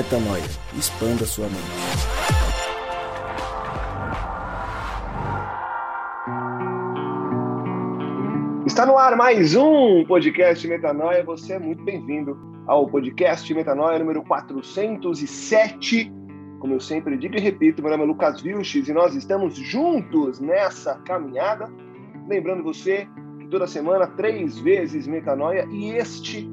Metanoia. Expanda sua mente. Está no ar mais um podcast Metanoia. Você é muito bem-vindo ao podcast Metanoia número 407. Como eu sempre digo e repito, meu nome é Lucas Vilches e nós estamos juntos nessa caminhada. Lembrando você que toda semana, três vezes Metanoia e este,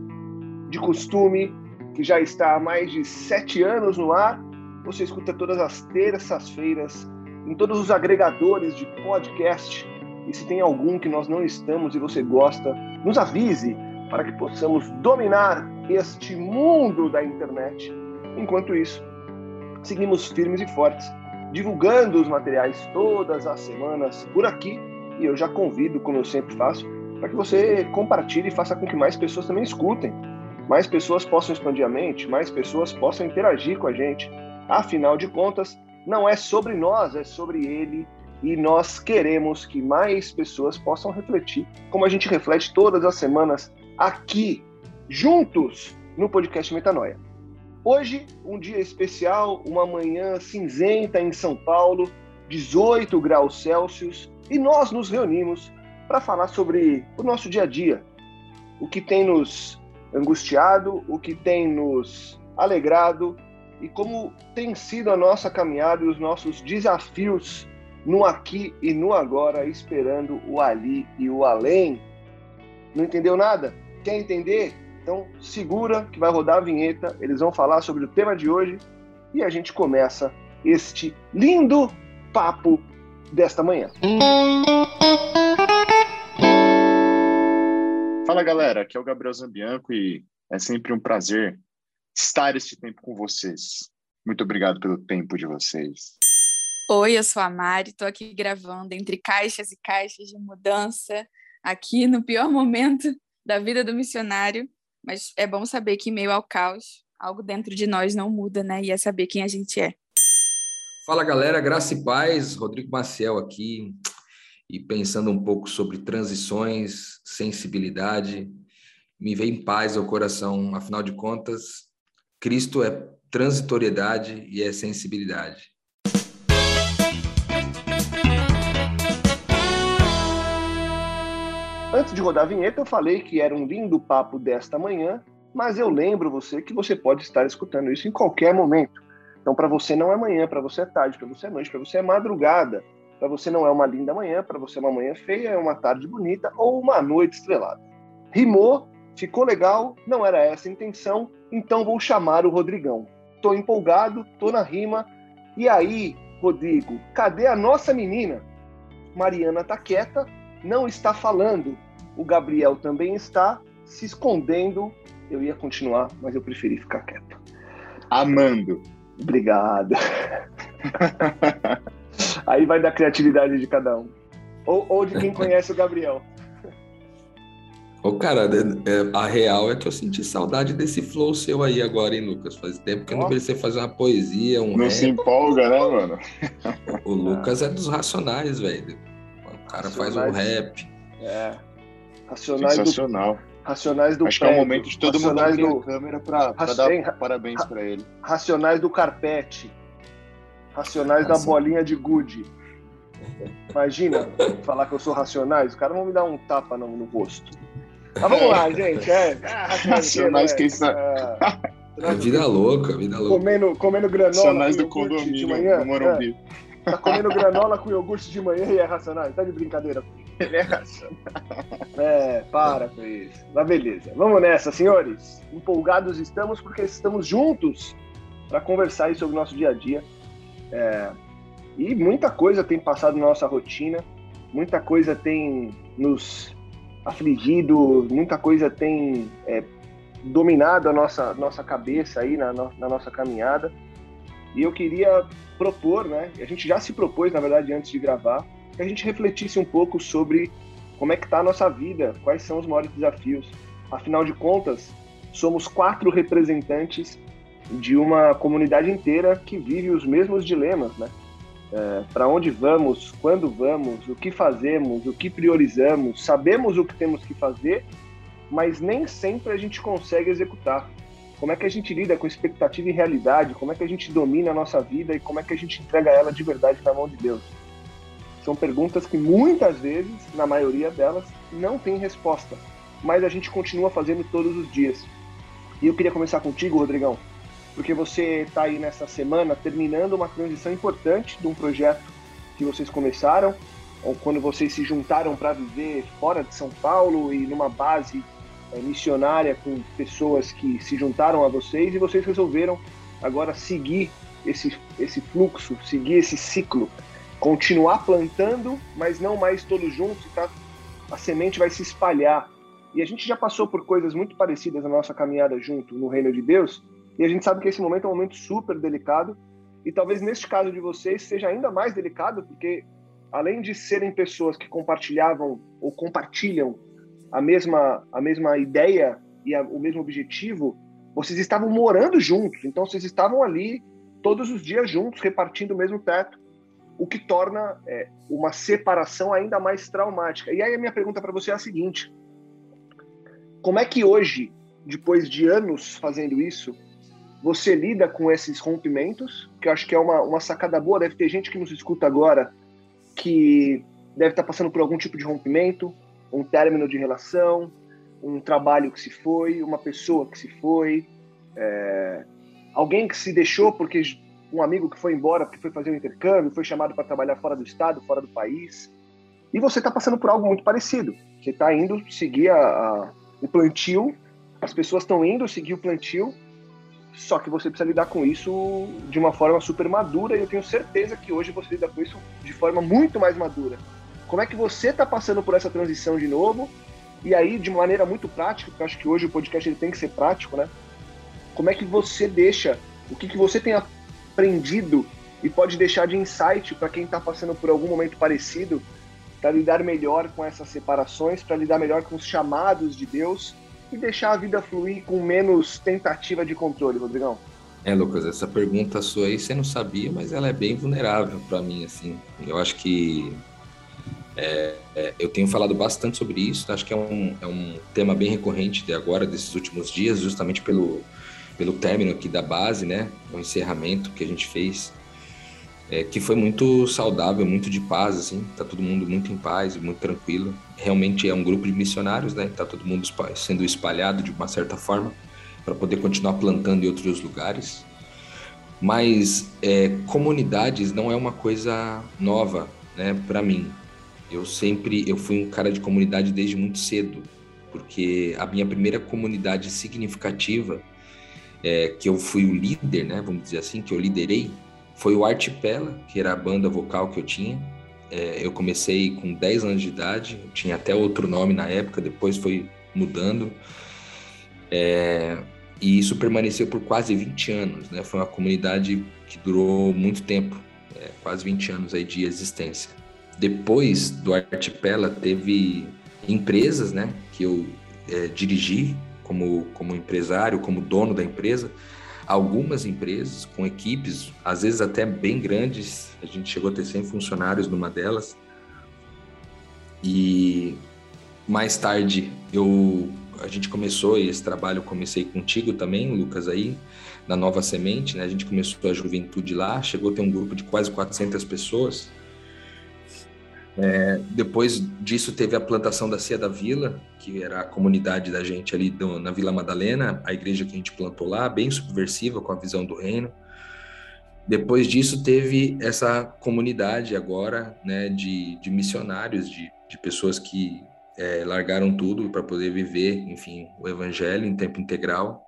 de costume, que já está há mais de sete anos no ar, você escuta todas as terças-feiras em todos os agregadores de podcast. E se tem algum que nós não estamos e você gosta, nos avise para que possamos dominar este mundo da internet. Enquanto isso, seguimos firmes e fortes, divulgando os materiais todas as semanas por aqui. E eu já convido, como eu sempre faço, para que você compartilhe e faça com que mais pessoas também escutem. Mais pessoas possam expandir a mente, mais pessoas possam interagir com a gente. Afinal de contas, não é sobre nós, é sobre ele. E nós queremos que mais pessoas possam refletir, como a gente reflete todas as semanas aqui, juntos, no podcast Metanoia. Hoje, um dia especial, uma manhã cinzenta em São Paulo, 18 graus Celsius, e nós nos reunimos para falar sobre o nosso dia a dia, o que tem nos angustiado, o que tem nos alegrado e como tem sido a nossa caminhada e os nossos desafios no aqui e no agora, esperando o ali e o além. Não entendeu nada? Quer entender? Então, segura que vai rodar a vinheta, eles vão falar sobre o tema de hoje e a gente começa este lindo papo desta manhã. Fala galera, aqui é o Gabriel Zambianco e é sempre um prazer estar este tempo com vocês. Muito obrigado pelo tempo de vocês. Oi, eu sou a Mari, estou aqui gravando entre caixas e caixas de mudança, aqui no pior momento da vida do missionário. Mas é bom saber que, em meio ao caos, algo dentro de nós não muda, né? E é saber quem a gente é. Fala galera, graça e paz, Rodrigo Maciel aqui, e pensando um pouco sobre transições, sensibilidade, me veio em paz ao coração, afinal de contas, Cristo é transitoriedade e é sensibilidade. Antes de rodar a vinheta, eu falei que era um lindo papo desta manhã, mas eu lembro você que você pode estar escutando isso em qualquer momento. Então, para você não é manhã, para você é tarde, para você é noite, para você é madrugada. Para você não é uma linda manhã, para você é uma manhã feia, é uma tarde bonita ou uma noite estrelada. Rimou, ficou legal, não era essa a intenção, então vou chamar o Rodrigão. Tô empolgado, tô na rima. E aí, Rodrigo, cadê a nossa menina? Mariana tá quieta, não está falando. O Gabriel também está se escondendo. Eu ia continuar, mas eu preferi ficar quieto. Amando. Obrigado. Aí vai da criatividade de cada um. Ou, ou de quem conhece o Gabriel. Ô, cara, é, a real é que eu senti saudade desse flow seu aí agora, hein, Lucas? Faz tempo que eu não vi você fazer uma poesia, um Não rap. se empolga, né, mano? O Lucas é dos racionais, velho. O cara faz um Racionais. rap. É. Racionais do, Sensacional. racionais do Acho que é o prédio, momento de todo mundo racionais abrir do, a câmera pra, pra Raci- dar parabéns pra ele. Racionais do carpete. Racionais da Raci- bolinha de gude. Imagina falar que eu sou racionais, os caras vão me dar um tapa no, no rosto. Mas vamos lá, gente. É, ah, Racionais, quem sabe? é, É vida louca, vida louca. comendo, comendo granola Racionais com do iogurte de condomínio manhã. do Morumbi. É, tá comendo granola com iogurte de manhã e é racionais. Tá de brincadeira. Ele é racional. É, para com isso. Mas beleza. Vamos nessa, senhores. Empolgados estamos porque estamos juntos para conversar aí sobre o nosso dia a dia. É, e muita coisa tem passado na nossa rotina, muita coisa tem nos afligido, muita coisa tem é, dominado a nossa, nossa cabeça aí na, na nossa caminhada. E eu queria propor, né? A gente já se propôs, na verdade, antes de gravar, que a gente refletisse um pouco sobre como é que está a nossa vida, quais são os maiores desafios. Afinal de contas, somos quatro representantes de uma comunidade inteira que vive os mesmos dilemas, né? É, para onde vamos, quando vamos, o que fazemos, o que priorizamos, sabemos o que temos que fazer, mas nem sempre a gente consegue executar. Como é que a gente lida com expectativa e realidade? Como é que a gente domina a nossa vida e como é que a gente entrega ela de verdade na mão de Deus? São perguntas que muitas vezes, na maioria delas, não tem resposta, mas a gente continua fazendo todos os dias. E eu queria começar contigo, Rodrigão, porque você está aí nessa semana terminando uma transição importante de um projeto que vocês começaram, ou quando vocês se juntaram para viver fora de São Paulo e numa base é, missionária com pessoas que se juntaram a vocês e vocês resolveram agora seguir esse, esse fluxo, seguir esse ciclo, continuar plantando, mas não mais todos juntos, tá? a semente vai se espalhar. E a gente já passou por coisas muito parecidas na nossa caminhada junto no reino de Deus, e a gente sabe que esse momento é um momento super delicado, e talvez neste caso de vocês seja ainda mais delicado, porque além de serem pessoas que compartilhavam ou compartilham a mesma, a mesma ideia e a, o mesmo objetivo, vocês estavam morando juntos, então vocês estavam ali todos os dias juntos, repartindo o mesmo teto, o que torna é, uma separação ainda mais traumática. E aí a minha pergunta para você é a seguinte: como é que hoje, depois de anos fazendo isso, você lida com esses rompimentos? Que eu acho que é uma, uma sacada boa. Deve ter gente que nos escuta agora que deve estar passando por algum tipo de rompimento, um término de relação, um trabalho que se foi, uma pessoa que se foi, é, alguém que se deixou porque um amigo que foi embora porque foi fazer um intercâmbio, foi chamado para trabalhar fora do estado, fora do país. E você está passando por algo muito parecido. Você está indo seguir a, a, o plantio, as pessoas estão indo seguir o plantio, só que você precisa lidar com isso de uma forma super madura e eu tenho certeza que hoje você lida com isso de forma muito mais madura. Como é que você está passando por essa transição de novo? E aí, de maneira muito prática, porque eu acho que hoje o podcast ele tem que ser prático, né? Como é que você deixa, o que, que você tem aprendido e pode deixar de insight para quem está passando por algum momento parecido, para lidar melhor com essas separações, para lidar melhor com os chamados de Deus e deixar a vida fluir com menos tentativa de controle, Rodrigão? É, Lucas, essa pergunta sua aí você não sabia, mas ela é bem vulnerável para mim, assim. Eu acho que é, é, eu tenho falado bastante sobre isso, acho que é um, é um tema bem recorrente de agora, desses últimos dias, justamente pelo, pelo término aqui da base, né? O encerramento que a gente fez, é, que foi muito saudável, muito de paz, assim, tá todo mundo muito em paz, muito tranquilo. Realmente é um grupo de missionários, né? Tá todo mundo sendo espalhado de uma certa forma para poder continuar plantando em outros lugares. Mas é, comunidades não é uma coisa nova, né? Para mim, eu sempre eu fui um cara de comunidade desde muito cedo, porque a minha primeira comunidade significativa é, que eu fui o líder, né? Vamos dizer assim, que eu liderei, foi o Artipela, que era a banda vocal que eu tinha. É, eu comecei com 10 anos de idade, tinha até outro nome na época, depois foi mudando. É, e isso permaneceu por quase 20 anos, né? Foi uma comunidade que durou muito tempo, é, quase 20 anos aí de existência. Depois do Artipela, teve empresas, né? Que eu é, dirigi como, como empresário, como dono da empresa, algumas empresas com equipes, às vezes até bem grandes, a gente chegou a ter 100 funcionários numa delas. E mais tarde eu a gente começou esse trabalho, eu comecei contigo também, Lucas aí, na Nova Semente, né? A gente começou a juventude lá, chegou a ter um grupo de quase 400 pessoas. É, depois disso teve a plantação da Cia da Vila, que era a comunidade da gente ali do, na Vila Madalena, a igreja que a gente plantou lá, bem subversiva com a visão do reino. Depois disso teve essa comunidade agora, né, de, de missionários, de, de pessoas que é, largaram tudo para poder viver, enfim, o evangelho em tempo integral.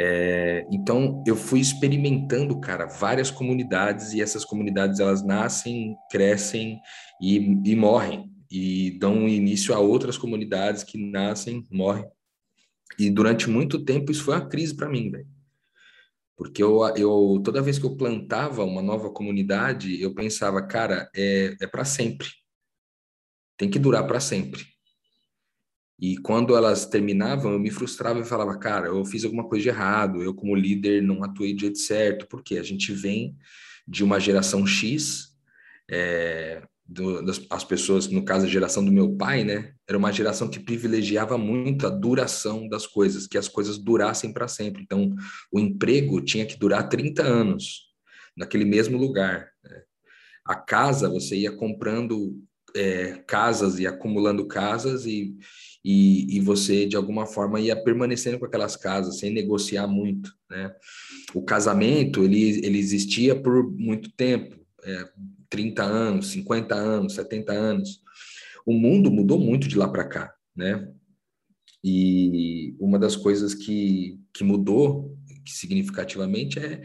É, então eu fui experimentando, cara, várias comunidades e essas comunidades elas nascem, crescem e, e morrem e dão início a outras comunidades que nascem, morrem. E durante muito tempo isso foi uma crise para mim, velho. Porque eu, eu, toda vez que eu plantava uma nova comunidade, eu pensava, cara, é, é para sempre. Tem que durar para sempre. E quando elas terminavam, eu me frustrava e falava, cara, eu fiz alguma coisa de errado, eu como líder não atuei do jeito certo, porque a gente vem de uma geração X, é, do, das as pessoas, no caso a geração do meu pai, né, era uma geração que privilegiava muito a duração das coisas, que as coisas durassem para sempre. Então, o emprego tinha que durar 30 anos naquele mesmo lugar. Né? A casa, você ia comprando é, casas e acumulando casas e, e, e, você, de alguma forma, ia permanecendo com aquelas casas sem negociar muito, né? O casamento, ele, ele existia por muito tempo, é, 30 anos, 50 anos, 70 anos. O mundo mudou muito de lá para cá, né? E uma das coisas que, que mudou significativamente é,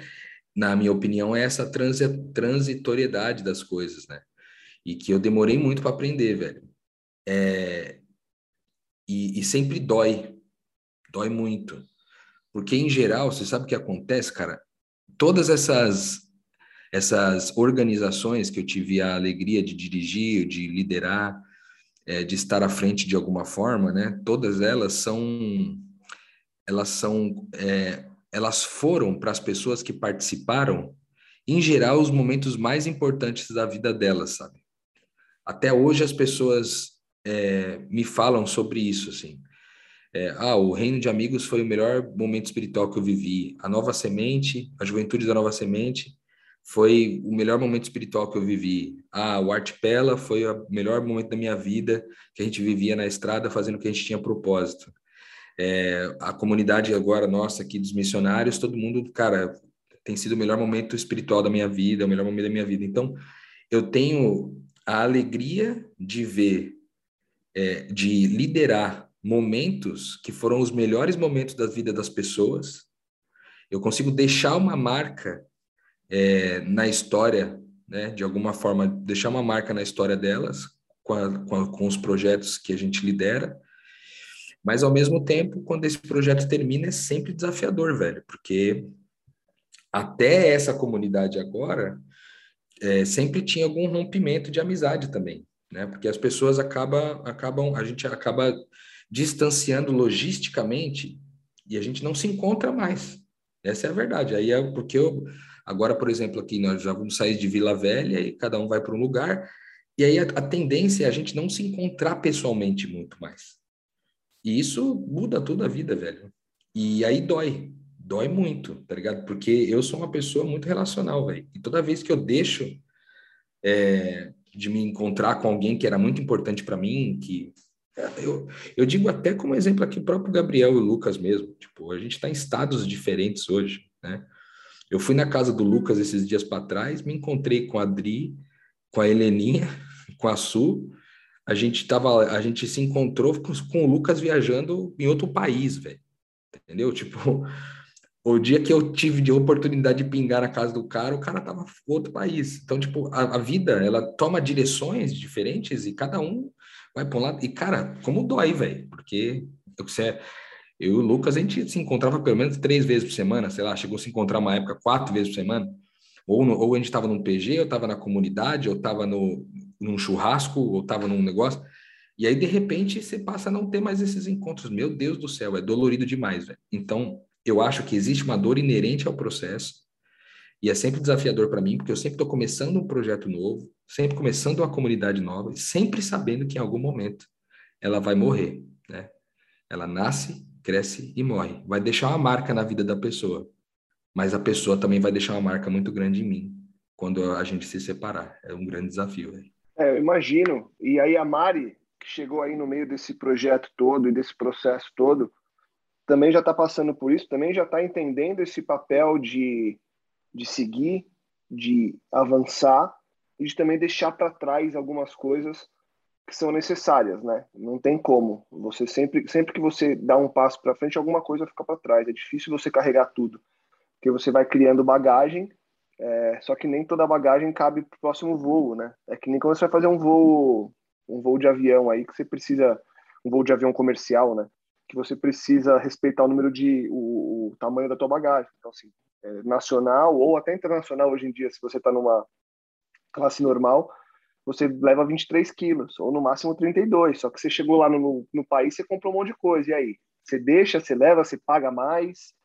na minha opinião, é essa transitoriedade das coisas, né? E que eu demorei muito para aprender, velho. É, e, e sempre dói, dói muito. Porque, em geral, você sabe o que acontece, cara? Todas essas essas organizações que eu tive a alegria de dirigir, de liderar, é, de estar à frente de alguma forma, né? Todas elas são, elas são, é, elas foram para as pessoas que participaram, em geral, os momentos mais importantes da vida delas, sabe? Até hoje as pessoas é, me falam sobre isso, assim. É, ah, o Reino de Amigos foi o melhor momento espiritual que eu vivi. A Nova Semente, a Juventude da Nova Semente, foi o melhor momento espiritual que eu vivi. Ah, o Artipela foi o melhor momento da minha vida, que a gente vivia na estrada fazendo o que a gente tinha propósito. É, a comunidade agora nossa aqui dos missionários, todo mundo, cara, tem sido o melhor momento espiritual da minha vida, o melhor momento da minha vida. Então, eu tenho a alegria de ver, é, de liderar momentos que foram os melhores momentos da vida das pessoas. Eu consigo deixar uma marca é, na história, né, de alguma forma, deixar uma marca na história delas, com, a, com, a, com os projetos que a gente lidera. Mas, ao mesmo tempo, quando esse projeto termina, é sempre desafiador, velho, porque até essa comunidade agora é, sempre tinha algum rompimento de amizade também, né? Porque as pessoas acabam, acabam, a gente acaba distanciando logisticamente e a gente não se encontra mais. Essa é a verdade. Aí é porque eu Agora, por exemplo, aqui nós já vamos sair de Vila Velha e cada um vai para um lugar, e aí a, a tendência é a gente não se encontrar pessoalmente muito mais. E isso muda toda a vida, velho. E aí dói, dói muito, tá ligado? Porque eu sou uma pessoa muito relacional, velho. E toda vez que eu deixo é, de me encontrar com alguém que era muito importante para mim, que é, eu, eu digo até como exemplo aqui o próprio Gabriel e o Lucas mesmo. Tipo, a gente está em estados diferentes hoje, né? Eu fui na casa do Lucas esses dias para trás, me encontrei com a Adri, com a Heleninha, com a Su. A gente tava, a gente se encontrou com, com o Lucas viajando em outro país, velho. Entendeu? Tipo, o dia que eu tive de oportunidade de pingar na casa do cara, o cara tava outro país. Então, tipo, a, a vida, ela toma direções diferentes e cada um vai para um lado. E, cara, como dói, velho, porque você é eu e o Lucas, a gente se encontrava pelo menos três vezes por semana, sei lá, chegou a se encontrar uma época quatro vezes por semana. Ou, no, ou a gente estava num PG, ou estava na comunidade, ou estava num churrasco, ou estava num negócio. E aí, de repente, você passa a não ter mais esses encontros. Meu Deus do céu, é dolorido demais, velho. Então, eu acho que existe uma dor inerente ao processo. E é sempre desafiador para mim, porque eu sempre estou começando um projeto novo, sempre começando uma comunidade nova, e sempre sabendo que em algum momento ela vai morrer, né? Ela nasce, cresce e morre. Vai deixar uma marca na vida da pessoa, mas a pessoa também vai deixar uma marca muito grande em mim quando a gente se separar. É um grande desafio. É, eu imagino. E aí a Mari, que chegou aí no meio desse projeto todo e desse processo todo, também já está passando por isso, também já está entendendo esse papel de, de seguir, de avançar e de também deixar para trás algumas coisas que são necessárias, né? Não tem como. Você sempre, sempre que você dá um passo para frente, alguma coisa fica para trás. É difícil você carregar tudo, porque você vai criando bagagem. É, só que nem toda bagagem cabe para o próximo voo, né? É que nem quando você vai fazer um voo, um voo de avião aí que você precisa, um voo de avião comercial, né? Que você precisa respeitar o número de, o, o tamanho da tua bagagem. Então assim, é, nacional ou até internacional hoje em dia, se você está numa classe normal, você leva 23 quilos, ou no máximo 32. Só que você chegou lá no, no país, você comprou um monte de coisa. E aí? Você deixa, você leva, você paga mais.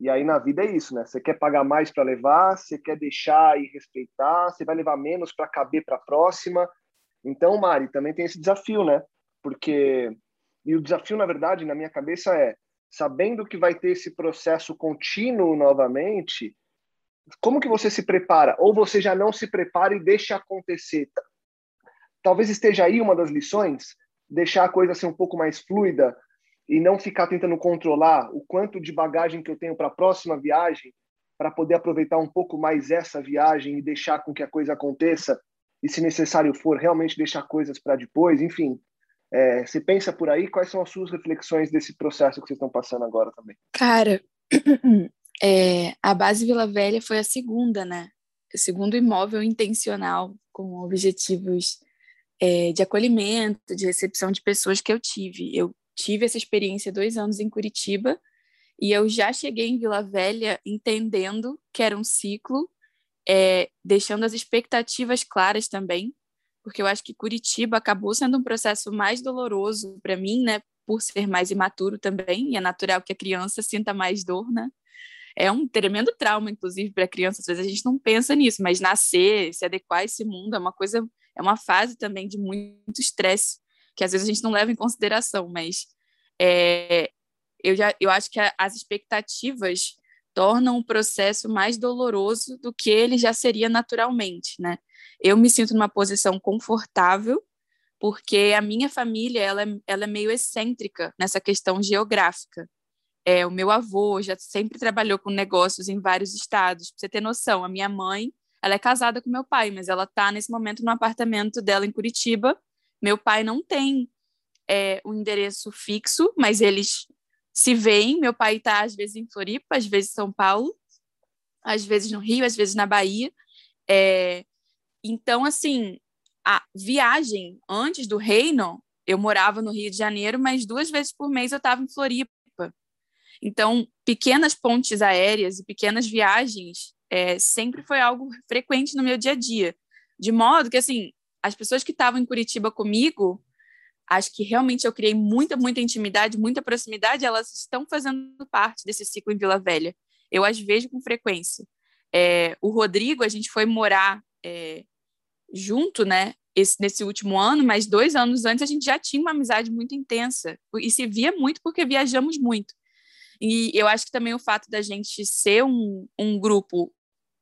E aí na vida é isso, né? Você quer pagar mais para levar, você quer deixar e respeitar, você vai levar menos para caber para a próxima. Então, Mari, também tem esse desafio, né? Porque e o desafio, na verdade, na minha cabeça é sabendo que vai ter esse processo contínuo novamente, como que você se prepara? Ou você já não se prepara e deixa acontecer? Talvez esteja aí uma das lições, deixar a coisa ser um pouco mais fluida e não ficar tentando controlar o quanto de bagagem que eu tenho para a próxima viagem, para poder aproveitar um pouco mais essa viagem e deixar com que a coisa aconteça, e se necessário for, realmente deixar coisas para depois, enfim. É, você pensa por aí, quais são as suas reflexões desse processo que vocês estão passando agora também? Cara, é, a base Vila Velha foi a segunda, né? O segundo imóvel intencional com objetivos é, de acolhimento, de recepção de pessoas que eu tive. Eu tive essa experiência dois anos em Curitiba e eu já cheguei em Vila Velha entendendo que era um ciclo, é, deixando as expectativas claras também, porque eu acho que Curitiba acabou sendo um processo mais doloroso para mim, né, por ser mais imaturo também, e é natural que a criança sinta mais dor, né? É um tremendo trauma, inclusive, para a criança. Às vezes a gente não pensa nisso, mas nascer, se adequar a esse mundo é uma coisa, é uma fase também de muito estresse, que às vezes a gente não leva em consideração, mas é, eu, já, eu acho que a, as expectativas tornam o processo mais doloroso do que ele já seria naturalmente, né? Eu me sinto numa posição confortável porque a minha família ela, é, ela é meio excêntrica nessa questão geográfica. É, o meu avô já sempre trabalhou com negócios em vários estados. Para você ter noção, a minha mãe ela é casada com meu pai, mas ela está nesse momento no apartamento dela em Curitiba. Meu pai não tem é, um endereço fixo, mas eles se veem. Meu pai está às vezes em Floripa, às vezes em São Paulo, às vezes no Rio, às vezes na Bahia. É, então, assim, a viagem antes do reino, eu morava no Rio de Janeiro, mas duas vezes por mês eu estava em Floripa. Então, pequenas pontes aéreas e pequenas viagens é, sempre foi algo frequente no meu dia a dia. De modo que, assim, as pessoas que estavam em Curitiba comigo acho que realmente eu criei muita, muita intimidade, muita proximidade, elas estão fazendo parte desse ciclo em Vila Velha. Eu as vejo com frequência. É, o Rodrigo, a gente foi morar é, junto, né, esse, nesse último ano, mas dois anos antes a gente já tinha uma amizade muito intensa e se via muito porque viajamos muito. E eu acho que também o fato da gente ser um, um grupo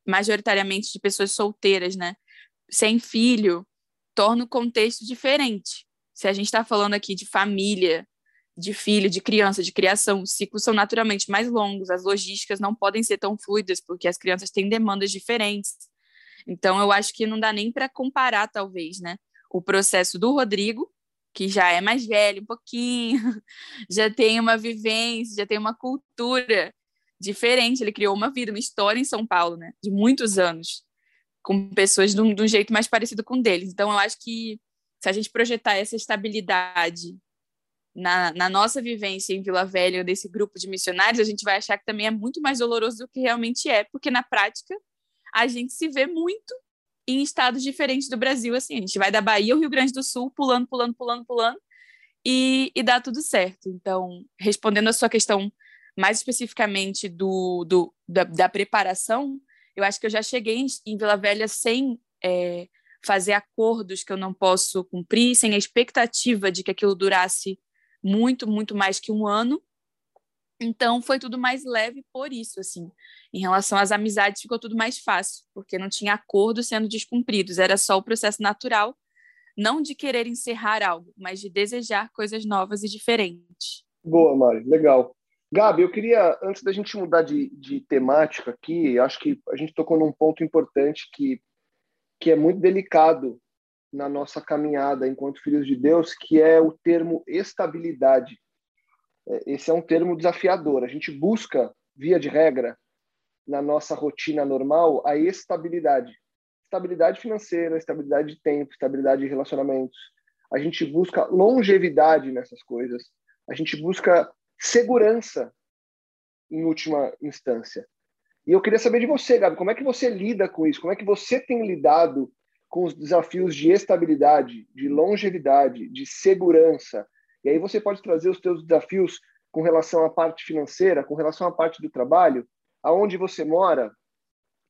majoritariamente de pessoas solteiras, né, sem filho, torna o contexto diferente. Se a gente está falando aqui de família, de filho, de criança, de criação, os ciclos são naturalmente mais longos, as logísticas não podem ser tão fluidas, porque as crianças têm demandas diferentes. Então, eu acho que não dá nem para comparar, talvez, né? O processo do Rodrigo, que já é mais velho um pouquinho, já tem uma vivência, já tem uma cultura diferente. Ele criou uma vida, uma história em São Paulo, né? De muitos anos, com pessoas de um, de um jeito mais parecido com deles. Então, eu acho que se a gente projetar essa estabilidade na, na, nossa vivência em Vila Velha, desse grupo de missionários, a gente vai achar que também é muito mais doloroso do que realmente é, porque na prática a gente se vê muito em estados diferentes do Brasil, assim, a gente vai da Bahia ao Rio Grande do Sul, pulando, pulando, pulando, pulando, e, e dá tudo certo. Então, respondendo a sua questão mais especificamente do, do da, da, preparação, eu acho que eu já cheguei em, em Vila Velha sem é, fazer acordos que eu não posso cumprir, sem a expectativa de que aquilo durasse muito, muito mais que um ano. Então foi tudo mais leve por isso, assim. Em relação às amizades ficou tudo mais fácil, porque não tinha acordos sendo descumpridos, era só o processo natural, não de querer encerrar algo, mas de desejar coisas novas e diferentes. Boa, Mari, legal. Gabi, eu queria, antes da gente mudar de, de temática aqui, acho que a gente tocou num ponto importante que que é muito delicado na nossa caminhada enquanto filhos de Deus, que é o termo estabilidade. É, esse é um termo desafiador. A gente busca, via de regra, na nossa rotina normal, a estabilidade. Estabilidade financeira, estabilidade de tempo, estabilidade de relacionamentos. A gente busca longevidade nessas coisas. A gente busca segurança, em última instância. E eu queria saber de você, Gabi, como é que você lida com isso? Como é que você tem lidado com os desafios de estabilidade, de longevidade, de segurança? E aí você pode trazer os seus desafios com relação à parte financeira, com relação à parte do trabalho, aonde você mora,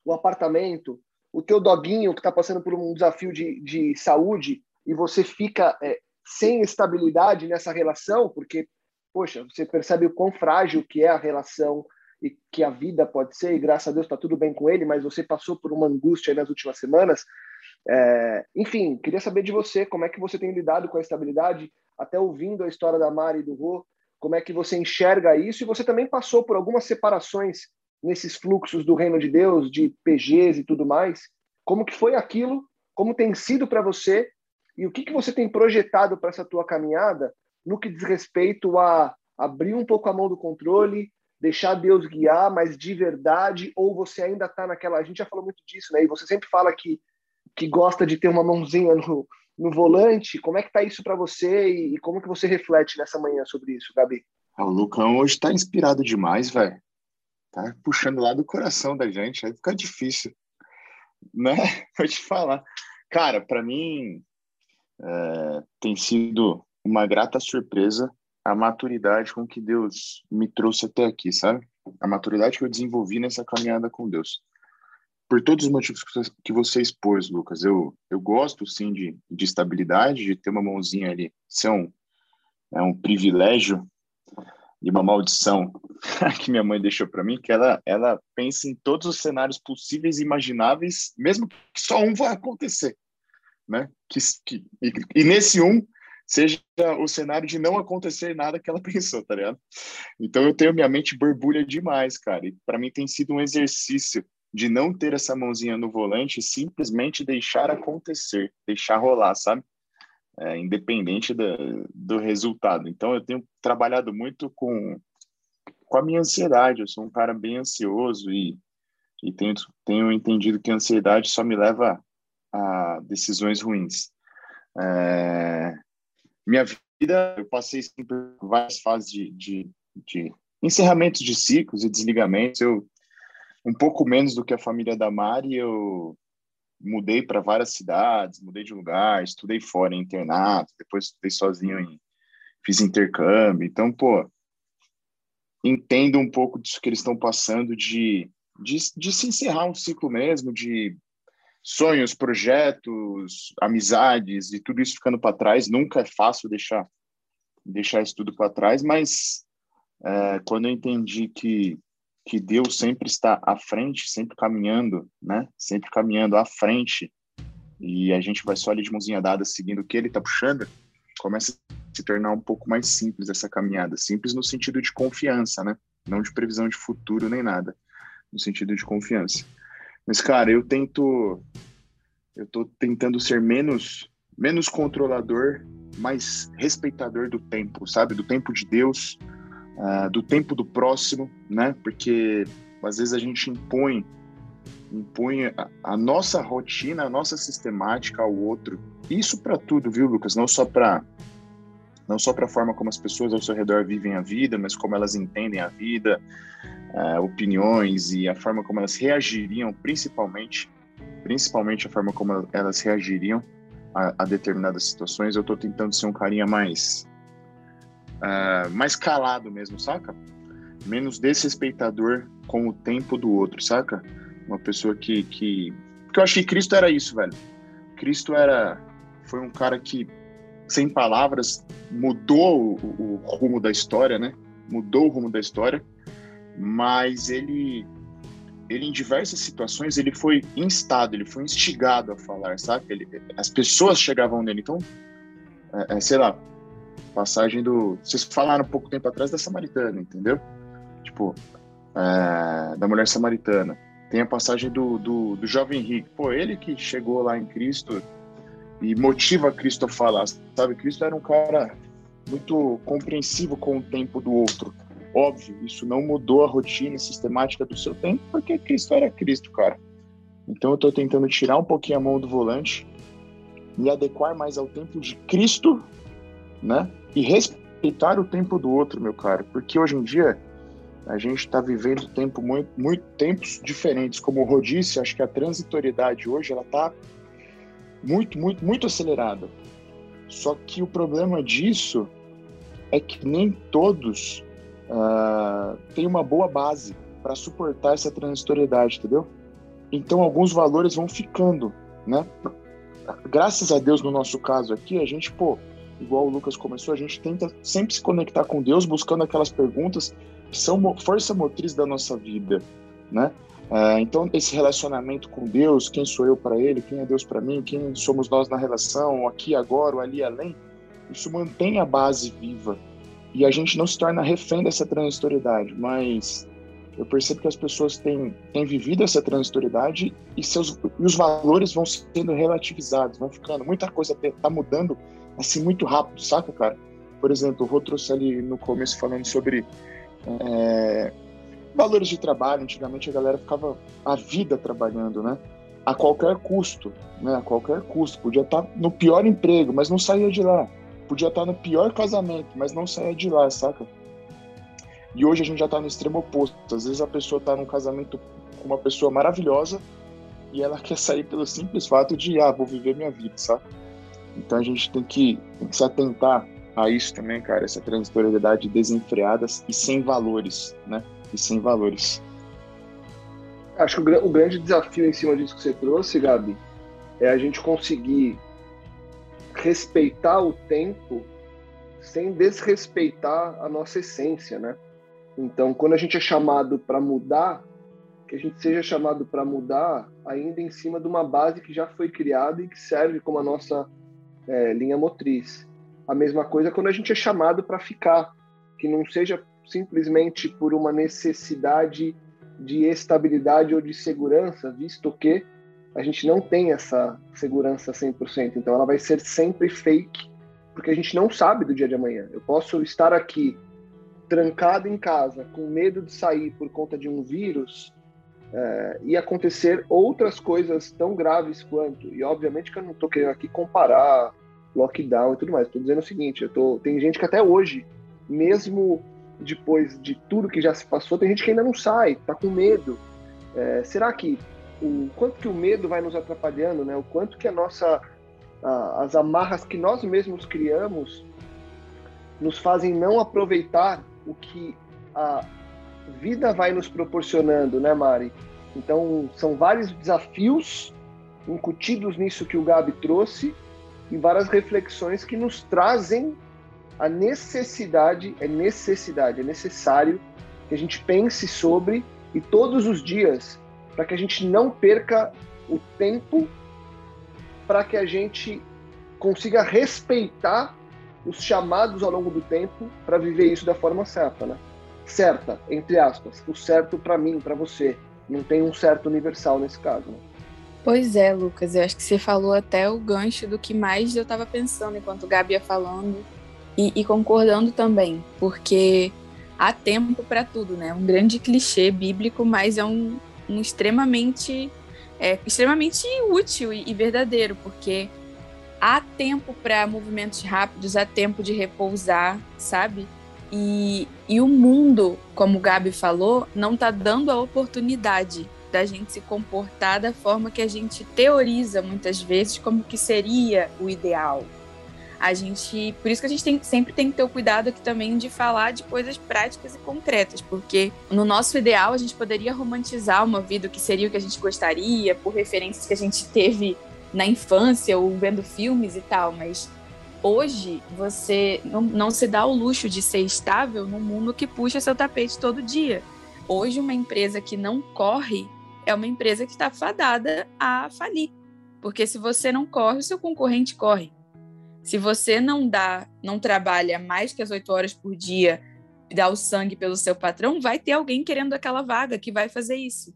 o apartamento, o teu doguinho que está passando por um desafio de, de saúde, e você fica é, sem estabilidade nessa relação, porque, poxa, você percebe o quão frágil que é a relação e que a vida pode ser, e graças a Deus está tudo bem com ele, mas você passou por uma angústia nas últimas semanas. É, enfim, queria saber de você, como é que você tem lidado com a estabilidade, até ouvindo a história da Mari e do Rô, como é que você enxerga isso, e você também passou por algumas separações nesses fluxos do reino de Deus, de PGs e tudo mais, como que foi aquilo, como tem sido para você, e o que, que você tem projetado para essa tua caminhada no que diz respeito a abrir um pouco a mão do controle, deixar Deus guiar, mas de verdade, ou você ainda está naquela. A gente já falou muito disso, né? E você sempre fala que, que gosta de ter uma mãozinha no, no volante. Como é que tá isso para você e, e, como que você reflete nessa manhã sobre isso, Gabi? Ah, o Lucão hoje está inspirado demais, velho. Tá puxando lá do coração da gente, aí fica difícil, né? Vou te falar. Cara, para mim é, tem sido uma grata surpresa a maturidade com que Deus me trouxe até aqui, sabe? A maturidade que eu desenvolvi nessa caminhada com Deus. Por todos os motivos que você expôs, Lucas, eu, eu gosto sim de, de estabilidade, de ter uma mãozinha ali. Isso é um, é um privilégio e uma maldição que minha mãe deixou para mim, que ela, ela pensa em todos os cenários possíveis e imagináveis, mesmo que só um vai acontecer, né? Que, que, e, e nesse um seja o cenário de não acontecer nada que ela pensou, tá ligado? Então eu tenho minha mente borbulha demais, cara. E para mim tem sido um exercício de não ter essa mãozinha no volante e simplesmente deixar acontecer, deixar rolar, sabe? É, independente do, do resultado. Então eu tenho trabalhado muito com com a minha ansiedade. Eu sou um cara bem ansioso e e tenho, tenho entendido que a ansiedade só me leva a decisões ruins. É, minha vida, eu passei por várias fases de, de, de encerramentos de ciclos e desligamentos. Eu, um pouco menos do que a família da Mari, eu mudei para várias cidades, mudei de lugar, estudei fora em internato, depois estudei sozinho em fiz intercâmbio. Então, pô, entendo um pouco disso que eles estão passando de, de, de se encerrar um ciclo mesmo, de sonhos, projetos, amizades e tudo isso ficando para trás. Nunca é fácil deixar deixar isso tudo para trás, mas é, quando eu entendi que que Deus sempre está à frente, sempre caminhando, né? Sempre caminhando à frente e a gente vai só ali de mãozinha dada seguindo o que Ele está puxando, começa a se tornar um pouco mais simples essa caminhada. Simples no sentido de confiança, né? Não de previsão de futuro nem nada, no sentido de confiança. Mas, cara, eu tento. Eu tô tentando ser menos, menos controlador, mais respeitador do tempo, sabe? Do tempo de Deus, uh, do tempo do próximo, né? Porque às vezes a gente impõe impõe a, a nossa rotina, a nossa sistemática ao outro. Isso para tudo, viu, Lucas? Não só para não só para a forma como as pessoas ao seu redor vivem a vida, mas como elas entendem a vida, uh, opiniões e a forma como elas reagiriam, principalmente, principalmente a forma como elas reagiriam a, a determinadas situações. Eu estou tentando ser um carinha mais, uh, mais calado mesmo, saca? Menos desrespeitador com o tempo do outro, saca? Uma pessoa que, que, que eu achei que Cristo era isso, velho. Cristo era, foi um cara que sem palavras, mudou o, o, rumo da história, né? Mudou o rumo da história, mas ele, ele em diversas situações ele foi instado, ele foi instigado a falar, sabe? Ele, as pessoas chegavam nele, então, é, é, sei lá, passagem do, vocês falaram um pouco tempo atrás da samaritana, entendeu? Tipo, é, da mulher samaritana. Tem a passagem do, do, do jovem rico. Pô, ele que chegou lá em Cristo e motiva Cristo a falar, sabe? Cristo era um cara muito compreensivo com o tempo do outro. Óbvio, isso não mudou a rotina sistemática do seu tempo, porque Cristo era Cristo, cara. Então eu estou tentando tirar um pouquinho a mão do volante, me adequar mais ao tempo de Cristo, né? E respeitar o tempo do outro, meu cara, porque hoje em dia a gente está vivendo tempo muito, muito tempos diferentes. Como o disse, acho que a transitoriedade hoje ela está muito, muito, muito acelerada. Só que o problema disso é que nem todos uh, têm uma boa base para suportar essa transitoriedade, entendeu? Então alguns valores vão ficando, né? graças a Deus, no nosso caso aqui, a gente, pô, igual o Lucas começou, a gente tenta sempre se conectar com Deus, buscando aquelas perguntas que são força motriz da nossa vida, né? É, então, esse relacionamento com Deus, quem sou eu para Ele, quem é Deus para mim, quem somos nós na relação, aqui, agora, ali, além, isso mantém a base viva. E a gente não se torna refém dessa transitoriedade, mas eu percebo que as pessoas têm, têm vivido essa transitoriedade e, seus, e os valores vão sendo relativizados, vão ficando. Muita coisa está mudando assim muito rápido, saca, cara? Por exemplo, o Rô trouxe ali no começo falando sobre é, valores de trabalho. Antigamente a galera ficava a vida trabalhando, né? A qualquer custo, né? A qualquer custo. Podia estar tá no pior emprego, mas não saía de lá. Podia estar tá no pior casamento, mas não saía de lá, saca? E hoje a gente já está no extremo oposto. Às vezes a pessoa está num casamento com uma pessoa maravilhosa e ela quer sair pelo simples fato de, ah, vou viver minha vida, sabe? Então a gente tem que, tem que se atentar a isso também, cara, essa transitoriedade desenfreada e sem valores, né? E sem valores. Acho que o, o grande desafio em cima disso que você trouxe, Gabi, é a gente conseguir respeitar o tempo sem desrespeitar a nossa essência, né? Então, quando a gente é chamado para mudar, que a gente seja chamado para mudar ainda em cima de uma base que já foi criada e que serve como a nossa é, linha motriz. A mesma coisa quando a gente é chamado para ficar, que não seja simplesmente por uma necessidade de estabilidade ou de segurança, visto que a gente não tem essa segurança 100%. Então, ela vai ser sempre fake, porque a gente não sabe do dia de amanhã. Eu posso estar aqui trancado em casa, com medo de sair por conta de um vírus, é, e acontecer outras coisas tão graves quanto. E obviamente que eu não estou querendo aqui comparar lockdown e tudo mais. Estou dizendo o seguinte: eu tô, tem gente que até hoje, mesmo depois de tudo que já se passou, tem gente que ainda não sai, está com medo. É, será que o quanto que o medo vai nos atrapalhando, né? O quanto que a nossa a, as amarras que nós mesmos criamos nos fazem não aproveitar o que a vida vai nos proporcionando, né, Mari? Então, são vários desafios incutidos nisso que o Gabi trouxe e várias reflexões que nos trazem a necessidade, é necessidade, é necessário que a gente pense sobre e todos os dias, para que a gente não perca o tempo, para que a gente consiga respeitar os chamados ao longo do tempo para viver isso da forma certa, né? Certa, entre aspas, o certo para mim, para você. Não tem um certo universal nesse caso. Né? Pois é, Lucas, eu acho que você falou até o gancho do que mais eu estava pensando enquanto o Gabi ia falando e, e concordando também, porque há tempo para tudo, né? Um grande clichê bíblico, mas é um, um extremamente é, extremamente útil e, e verdadeiro, porque há tempo para movimentos rápidos, há tempo de repousar, sabe? E, e o mundo, como o Gabi falou, não está dando a oportunidade da gente se comportar da forma que a gente teoriza muitas vezes como que seria o ideal. A gente, por isso que a gente tem, sempre tem que ter o cuidado aqui também de falar de coisas práticas e concretas, porque no nosso ideal a gente poderia romantizar uma vida que seria o que a gente gostaria, por referências que a gente teve na infância ou vendo filmes e tal, mas hoje você não, não se dá o luxo de ser estável num mundo que puxa seu tapete todo dia. Hoje, uma empresa que não corre é uma empresa que está fadada a falir. Porque se você não corre, o seu concorrente corre. Se você não dá, não trabalha mais que as oito horas por dia, dá o sangue pelo seu patrão, vai ter alguém querendo aquela vaga que vai fazer isso.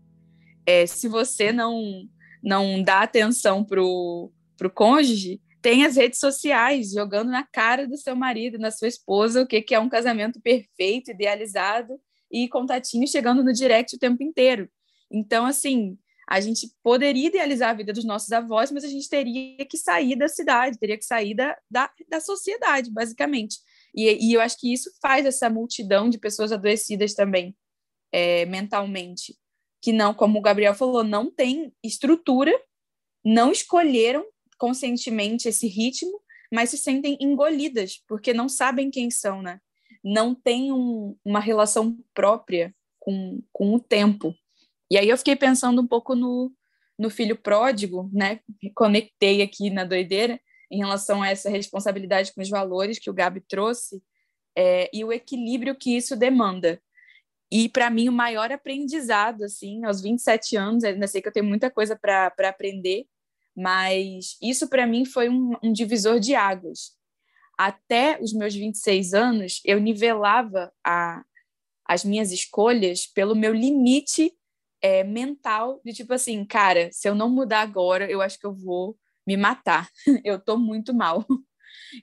É, se você não não dá atenção pro, pro cônjuge, tem as redes sociais jogando na cara do seu marido, na sua esposa, o que, que é um casamento perfeito, idealizado, e contatinho chegando no direct o tempo inteiro. Então, assim, a gente poderia idealizar a vida dos nossos avós, mas a gente teria que sair da cidade, teria que sair da, da, da sociedade, basicamente. E, e, eu acho que isso faz essa multidão de pessoas adoecidas também, é, mentalmente que não, como o Gabriel falou, não tem estrutura, não escolheram conscientemente esse ritmo, mas se sentem engolidas, porque não sabem quem são, né? Não tem um, uma relação própria com, com o tempo. E aí eu fiquei pensando um pouco no, no filho pródigo, né? Conectei aqui na doideira em relação a essa responsabilidade com os valores que o Gabi trouxe é, e o equilíbrio que isso demanda. E para mim o maior aprendizado, assim, aos 27 anos, ainda sei que eu tenho muita coisa para aprender, mas isso para mim foi um, um divisor de águas. Até os meus 26 anos, eu nivelava a, as minhas escolhas pelo meu limite é, mental de tipo assim, cara, se eu não mudar agora, eu acho que eu vou me matar. eu tô muito mal.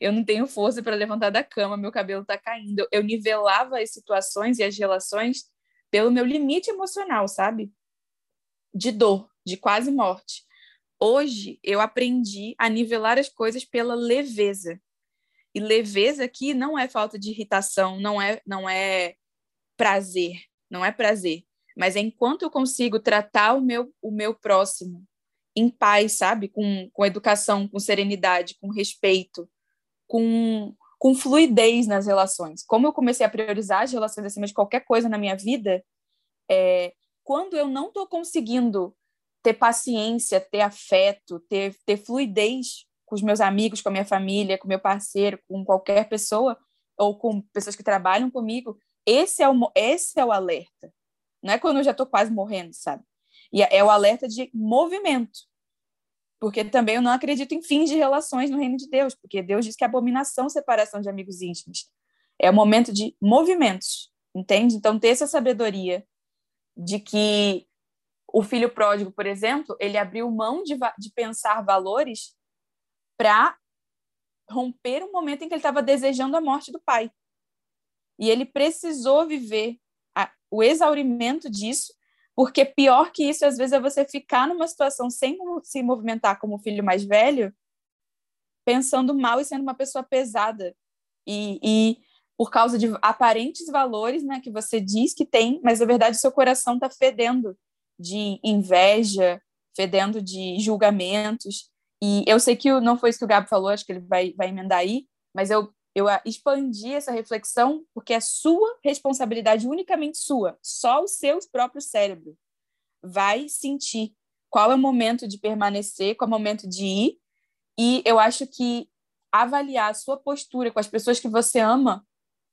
Eu não tenho força para levantar da cama, meu cabelo tá caindo. Eu nivelava as situações e as relações pelo meu limite emocional, sabe? De dor, de quase morte. Hoje eu aprendi a nivelar as coisas pela leveza. E leveza aqui não é falta de irritação, não é não é prazer, não é prazer, mas é enquanto eu consigo tratar o meu, o meu próximo em paz, sabe? Com, com educação, com serenidade, com respeito, com, com fluidez nas relações. Como eu comecei a priorizar as relações acima de qualquer coisa na minha vida, é, quando eu não estou conseguindo ter paciência, ter afeto, ter, ter fluidez com os meus amigos, com a minha família, com meu parceiro, com qualquer pessoa, ou com pessoas que trabalham comigo, esse é o, esse é o alerta. Não é quando eu já estou quase morrendo, sabe? E é, é o alerta de movimento. Porque também eu não acredito em fins de relações no reino de Deus, porque Deus diz que é abominação separação de amigos íntimos. É o momento de movimentos, entende? Então, ter essa sabedoria de que o filho pródigo, por exemplo, ele abriu mão de, de pensar valores para romper o momento em que ele estava desejando a morte do pai. E ele precisou viver a, o exaurimento disso, porque pior que isso, às vezes, é você ficar numa situação sem se movimentar como filho mais velho, pensando mal e sendo uma pessoa pesada. E, e por causa de aparentes valores né, que você diz que tem, mas na verdade seu coração está fedendo de inveja, fedendo de julgamentos. E eu sei que não foi isso que o Gabi falou, acho que ele vai, vai emendar aí, mas eu eu expandi essa reflexão porque é sua responsabilidade, unicamente sua. Só o seu próprio cérebro vai sentir qual é o momento de permanecer, qual é o momento de ir. E eu acho que avaliar a sua postura com as pessoas que você ama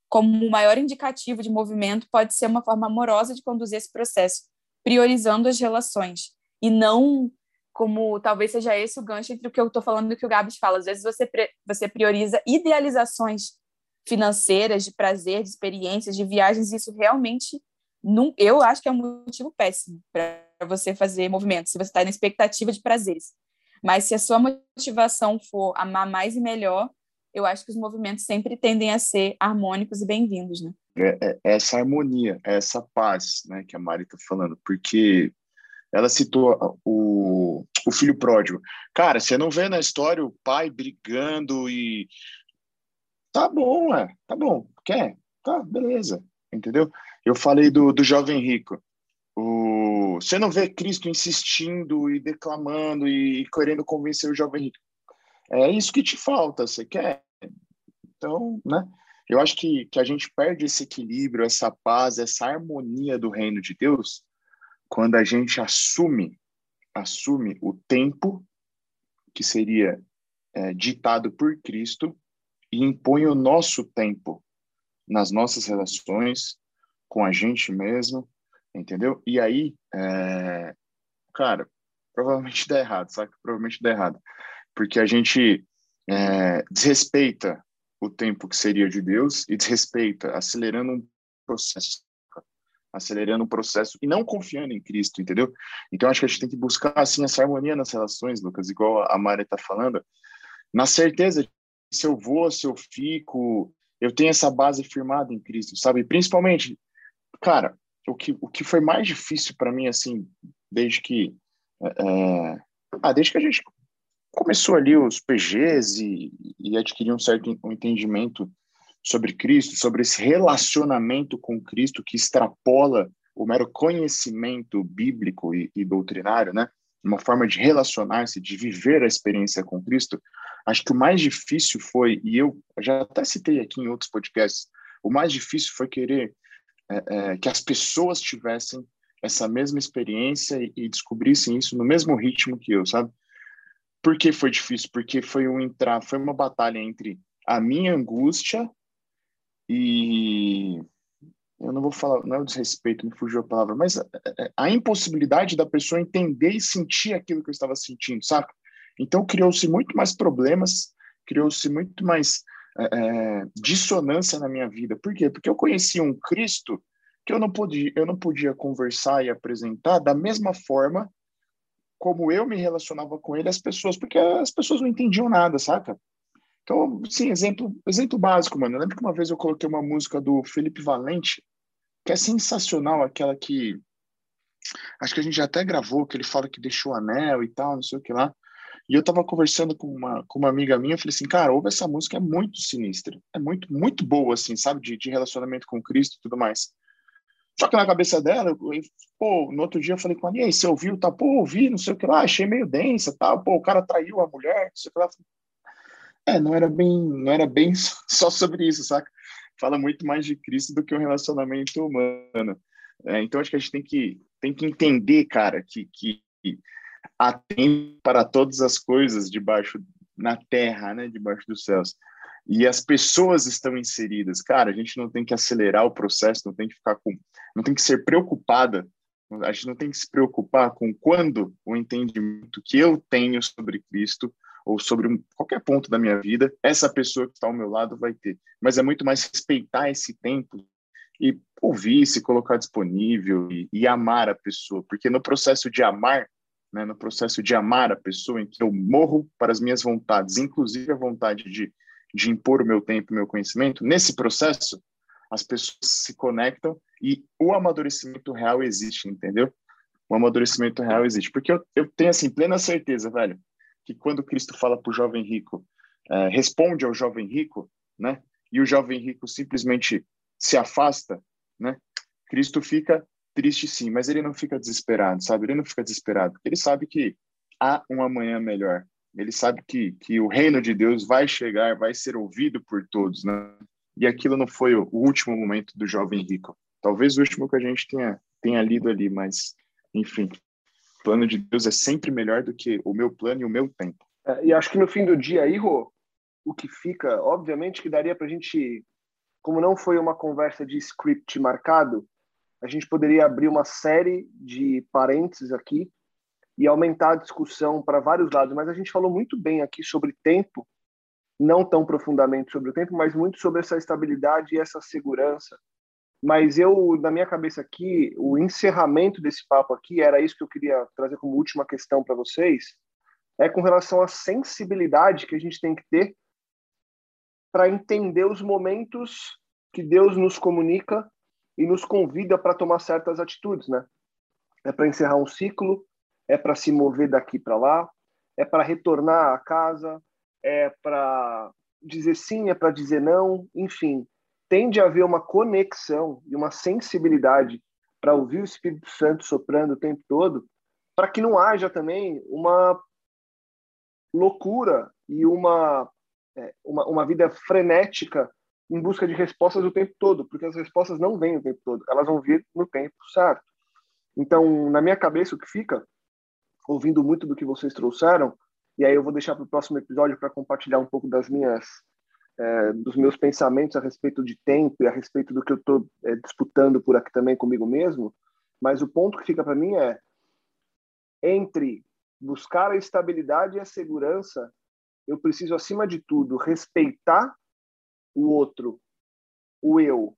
como o maior indicativo de movimento pode ser uma forma amorosa de conduzir esse processo, priorizando as relações e não como talvez seja esse o gancho entre o que eu estou falando e o que o Gabs fala. Às vezes você, você prioriza idealizações financeiras, de prazer, de experiências, de viagens, e isso realmente, não, eu acho que é um motivo péssimo para você fazer movimentos, se você está na expectativa de prazeres. Mas se a sua motivação for amar mais e melhor, eu acho que os movimentos sempre tendem a ser harmônicos e bem-vindos, né? É, é, essa harmonia, essa paz, né, que a Mari está falando, porque ela citou o, o filho pródigo. Cara, você não vê na história o pai brigando e. Tá bom, é, tá bom. Quer? Tá, beleza. Entendeu? Eu falei do, do jovem rico. O, você não vê Cristo insistindo e declamando e querendo convencer o jovem rico. É isso que te falta, você quer? Então, né? Eu acho que, que a gente perde esse equilíbrio, essa paz, essa harmonia do reino de Deus quando a gente assume assume o tempo que seria é, ditado por Cristo e impõe o nosso tempo nas nossas relações com a gente mesmo, entendeu? E aí, é, cara, provavelmente dá errado, sabe? Provavelmente dá errado, porque a gente é, desrespeita o tempo que seria de Deus e desrespeita, acelerando um processo acelerando o processo e não confiando em Cristo, entendeu? Então acho que a gente tem que buscar assim essa harmonia nas relações, Lucas, igual a Mari está falando, na certeza de se eu vou, se eu fico, eu tenho essa base firmada em Cristo, sabe? Principalmente, cara, o que o que foi mais difícil para mim assim, desde que é, ah, desde que a gente começou ali os PGs e, e adquirir um certo um entendimento sobre Cristo, sobre esse relacionamento com Cristo que extrapola o mero conhecimento bíblico e, e doutrinário, né? Uma forma de relacionar-se, de viver a experiência com Cristo. Acho que o mais difícil foi, e eu já até citei aqui em outros podcasts, o mais difícil foi querer é, é, que as pessoas tivessem essa mesma experiência e, e descobrissem isso no mesmo ritmo que eu, sabe? Por que foi difícil? Porque foi um entrar, foi uma batalha entre a minha angústia e eu não vou falar, não é o desrespeito, me fugiu a palavra, mas a, a impossibilidade da pessoa entender e sentir aquilo que eu estava sentindo, sabe? Então criou-se muito mais problemas, criou-se muito mais é, dissonância na minha vida. Por quê? Porque eu conhecia um Cristo que eu não podia, eu não podia conversar e apresentar da mesma forma como eu me relacionava com ele as pessoas, porque as pessoas não entendiam nada, saca? Então, sim, exemplo, exemplo básico, mano. Eu lembro que uma vez eu coloquei uma música do Felipe Valente, que é sensacional, aquela que acho que a gente já até gravou, que ele fala que deixou anel e tal, não sei o que lá. E eu tava conversando com uma, com uma amiga minha, eu falei assim, cara, ouve essa música, é muito sinistra. É muito, muito boa, assim, sabe? De, de relacionamento com Cristo e tudo mais. Só que na cabeça dela, eu, pô, no outro dia eu falei com ela, e aí, você ouviu? Tá, pô, ouvi, não sei o que lá, achei meio densa, tal, pô, o cara traiu a mulher, não sei o que lá. É, não era bem, não era bem só sobre isso, saca? Fala muito mais de Cristo do que um relacionamento humano. É, então acho que a gente tem que, tem que entender, cara, que, que atende para todas as coisas debaixo na terra, né, debaixo dos céus. E as pessoas estão inseridas. Cara, a gente não tem que acelerar o processo, não tem que ficar com, não tem que ser preocupada. A gente não tem que se preocupar com quando o entendimento que eu tenho sobre Cristo ou sobre qualquer ponto da minha vida, essa pessoa que está ao meu lado vai ter. Mas é muito mais respeitar esse tempo e ouvir, se colocar disponível e, e amar a pessoa, porque no processo de amar né, no processo de amar a pessoa, em que eu morro para as minhas vontades, inclusive a vontade de, de impor o meu tempo, o meu conhecimento, nesse processo, as pessoas se conectam e o amadurecimento real existe, entendeu? O amadurecimento real existe. Porque eu, eu tenho, assim, plena certeza, velho, que quando Cristo fala para o jovem rico, é, responde ao jovem rico, né? E o jovem rico simplesmente se afasta, né? Cristo fica triste sim, mas ele não fica desesperado, sabe? Ele não fica desesperado, ele sabe que há um amanhã melhor. Ele sabe que, que o reino de Deus vai chegar, vai ser ouvido por todos, né? E aquilo não foi o último momento do jovem rico. Talvez o último que a gente tenha, tenha lido ali, mas, enfim, o plano de Deus é sempre melhor do que o meu plano e o meu tempo. É, e acho que no fim do dia aí, Rô, o que fica, obviamente que daria para a gente, como não foi uma conversa de script marcado, a gente poderia abrir uma série de parênteses aqui e aumentar a discussão para vários lados, mas a gente falou muito bem aqui sobre tempo, não tão profundamente sobre o tempo, mas muito sobre essa estabilidade e essa segurança. Mas eu, na minha cabeça aqui, o encerramento desse papo aqui, era isso que eu queria trazer como última questão para vocês, é com relação à sensibilidade que a gente tem que ter para entender os momentos que Deus nos comunica e nos convida para tomar certas atitudes, né? É para encerrar um ciclo, é para se mover daqui para lá, é para retornar à casa, é para dizer sim, é para dizer não, enfim, tende a haver uma conexão e uma sensibilidade para ouvir o Espírito Santo soprando o tempo todo, para que não haja também uma loucura e uma, é, uma, uma vida frenética em busca de respostas o tempo todo, porque as respostas não vêm o tempo todo, elas vão vir no tempo certo. Então, na minha cabeça, o que fica, ouvindo muito do que vocês trouxeram, e aí eu vou deixar para o próximo episódio para compartilhar um pouco das minhas, é, dos meus pensamentos a respeito de tempo e a respeito do que eu estou é, disputando por aqui também comigo mesmo. Mas o ponto que fica para mim é entre buscar a estabilidade e a segurança, eu preciso acima de tudo respeitar o outro, o eu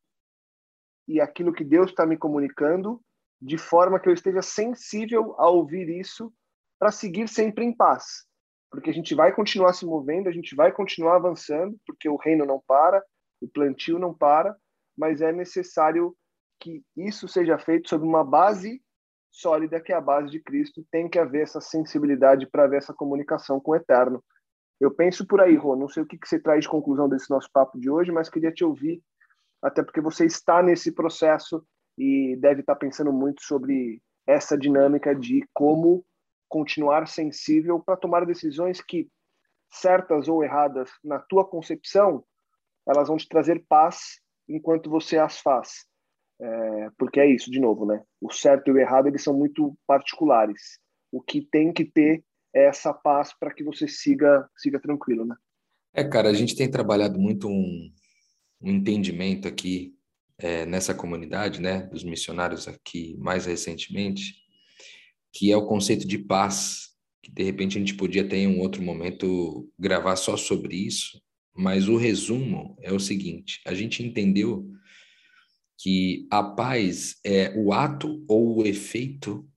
e aquilo que Deus está me comunicando, de forma que eu esteja sensível a ouvir isso para seguir sempre em paz. Porque a gente vai continuar se movendo, a gente vai continuar avançando, porque o reino não para, o plantio não para, mas é necessário que isso seja feito sobre uma base sólida, que é a base de Cristo. Tem que haver essa sensibilidade para haver essa comunicação com o eterno. Eu penso por aí, Rô. Não sei o que, que você traz de conclusão desse nosso papo de hoje, mas queria te ouvir, até porque você está nesse processo e deve estar pensando muito sobre essa dinâmica de como continuar sensível para tomar decisões que, certas ou erradas na tua concepção, elas vão te trazer paz enquanto você as faz. É, porque é isso, de novo, né? O certo e o errado eles são muito particulares. O que tem que ter é essa paz para que você siga siga tranquilo, né? É, cara, a gente tem trabalhado muito um, um entendimento aqui é, nessa comunidade, né, dos missionários aqui mais recentemente, que é o conceito de paz, que de repente a gente podia ter em um outro momento gravar só sobre isso, mas o resumo é o seguinte: a gente entendeu que a paz é o ato ou o efeito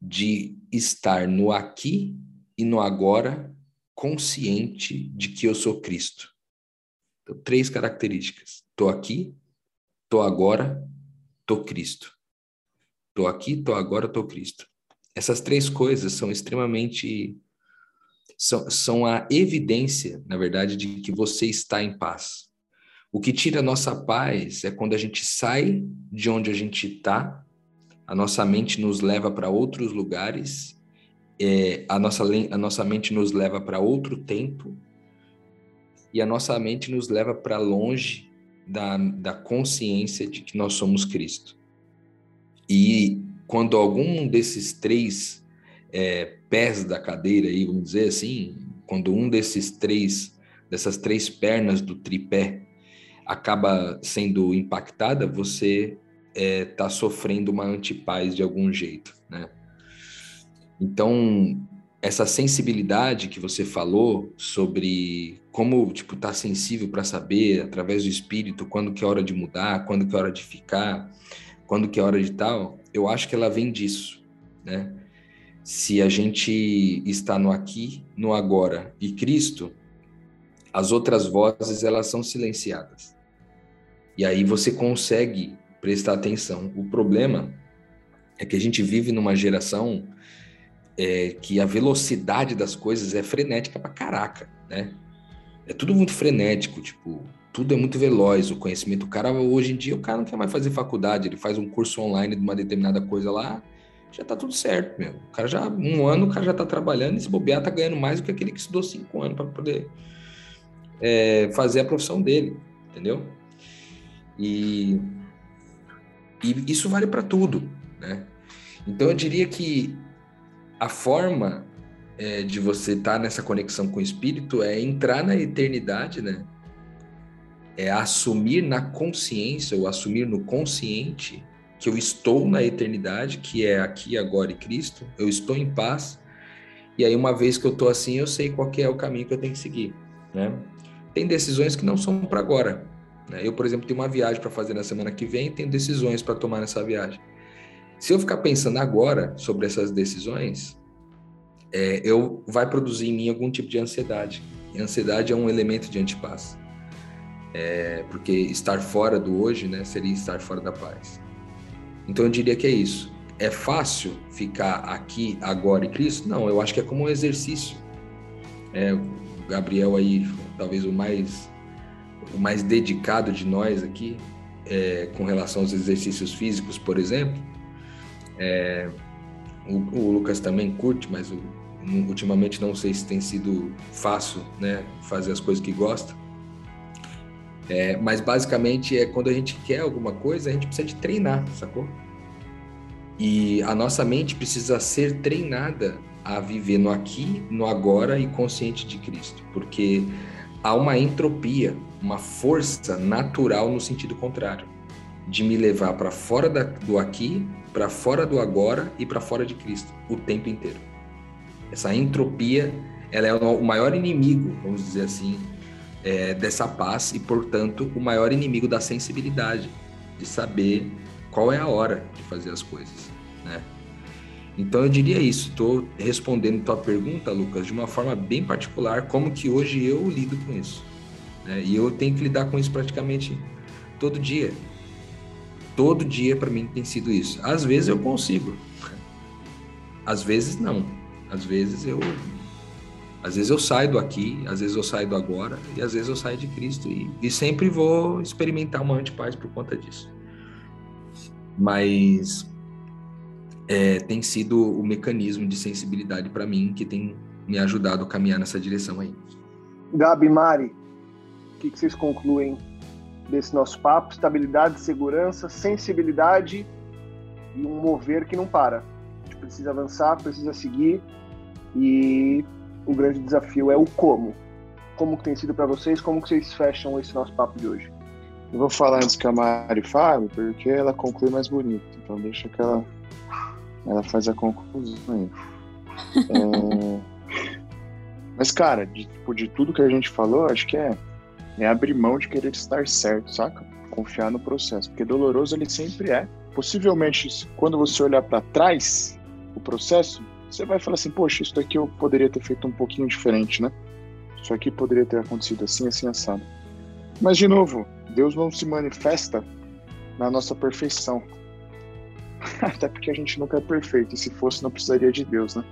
de estar no aqui e no agora consciente de que eu sou Cristo. Então, três características. Estou aqui, estou agora, estou Cristo. Estou aqui, estou agora, estou Cristo. Essas três coisas são extremamente. São, são a evidência, na verdade, de que você está em paz. O que tira a nossa paz é quando a gente sai de onde a gente está, a nossa mente nos leva para outros lugares, é, a, nossa, a nossa mente nos leva para outro tempo, e a nossa mente nos leva para longe da, da consciência de que nós somos Cristo. E quando algum desses três é, pés da cadeira, aí, vamos dizer assim, quando um desses três, dessas três pernas do tripé acaba sendo impactada, você está é, tá sofrendo uma antipaz de algum jeito, né? Então, essa sensibilidade que você falou sobre como, tipo, tá sensível para saber, através do espírito, quando que é hora de mudar, quando que é hora de ficar, quando que é hora de tal, eu acho que ela vem disso, né? Se a gente está no aqui, no agora e Cristo, as outras vozes elas são silenciadas. E aí você consegue prestar atenção. O problema é que a gente vive numa geração é, que a velocidade das coisas é frenética pra caraca, né? É tudo muito frenético, tipo, tudo é muito veloz, o conhecimento. O cara, hoje em dia, o cara não quer mais fazer faculdade, ele faz um curso online de uma determinada coisa lá, já tá tudo certo, meu. O cara já, um ano, o cara já tá trabalhando e se bobear, tá ganhando mais do que aquele que estudou cinco anos para poder é, fazer a profissão dele, entendeu? E, e isso vale para tudo, né? Então eu diria que a forma é, de você estar tá nessa conexão com o espírito é entrar na eternidade, né? É assumir na consciência ou assumir no consciente que eu estou na eternidade, que é aqui, agora e Cristo. Eu estou em paz. E aí uma vez que eu estou assim, eu sei qual é o caminho que eu tenho que seguir, né? Tem decisões que não são para agora, né? Eu, por exemplo, tenho uma viagem para fazer na semana que vem e tenho decisões para tomar nessa viagem. Se eu ficar pensando agora sobre essas decisões, é, eu vai produzir em mim algum tipo de ansiedade. E ansiedade é um elemento de antipaz. É, porque estar fora do hoje né, seria estar fora da paz. Então eu diria que é isso. É fácil ficar aqui, agora e Cristo? Não, eu acho que é como um exercício. É, o Gabriel aí, talvez o mais o mais dedicado de nós aqui, é, com relação aos exercícios físicos, por exemplo. É, o, o, Lucas também curte, mas o, ultimamente não sei se tem sido fácil né, fazer as coisas que gosta. É, mas basicamente é quando a gente quer alguma coisa, a gente precisa de treinar, sacou? E a nossa mente precisa ser treinada a viver no aqui, no agora e consciente de Cristo, porque há uma entropia, uma força natural no sentido contrário, de me levar para fora da, do aqui, para fora do agora e para fora de Cristo o tempo inteiro. Essa entropia, ela é o maior inimigo, vamos dizer assim, é, dessa paz e, portanto, o maior inimigo da sensibilidade, de saber qual é a hora de fazer as coisas, né? Então eu diria isso, estou respondendo tua pergunta, Lucas, de uma forma bem particular, como que hoje eu lido com isso. Né? E eu tenho que lidar com isso praticamente todo dia. Todo dia para mim tem sido isso. Às vezes eu consigo, às vezes não. Às vezes eu, às vezes eu saio do aqui, às vezes eu saio do agora e às vezes eu saio de Cristo e, e sempre vou experimentar uma antipaz por conta disso. Mas é, tem sido o mecanismo de sensibilidade para mim que tem me ajudado a caminhar nessa direção aí. Gabi, Mari, o que, que vocês concluem desse nosso papo: estabilidade, segurança, sensibilidade e um mover que não para. A gente precisa avançar, precisa seguir e o grande desafio é o como. Como que tem sido para vocês? Como que vocês fecham esse nosso papo de hoje? Eu vou falar antes que a Mari fale, porque ela conclui mais bonito. Então deixa que ela, ela faz a conclusão aí. é... Mas, cara, de, tipo, de tudo que a gente falou, acho que é, é abrir mão de querer estar certo, saca? Confiar no processo. Porque doloroso ele sempre é. Possivelmente, quando você olhar para trás o processo, você vai falar assim, poxa, isso daqui eu poderia ter feito um pouquinho diferente, né? Isso aqui poderia ter acontecido assim, assim, assado. Mas, de novo, Deus não se manifesta na nossa perfeição. Até porque a gente nunca é perfeito, e se fosse, não precisaria de Deus, né?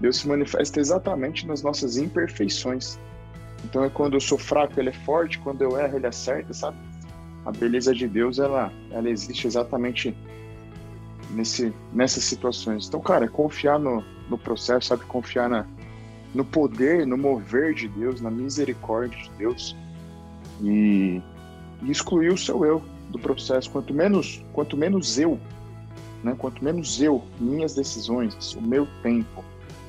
Deus se manifesta exatamente nas nossas imperfeições. Então é quando eu sou fraco, ele é forte, quando eu erro, ele acerta, sabe? A beleza de Deus, ela, ela existe exatamente nesse, nessas situações. Então, cara, confiar no, no processo, sabe? Confiar na, no poder, no mover de Deus, na misericórdia de Deus e, e excluir o seu eu do processo. Quanto menos, quanto menos eu, né? Quanto menos eu, minhas decisões, o meu tempo,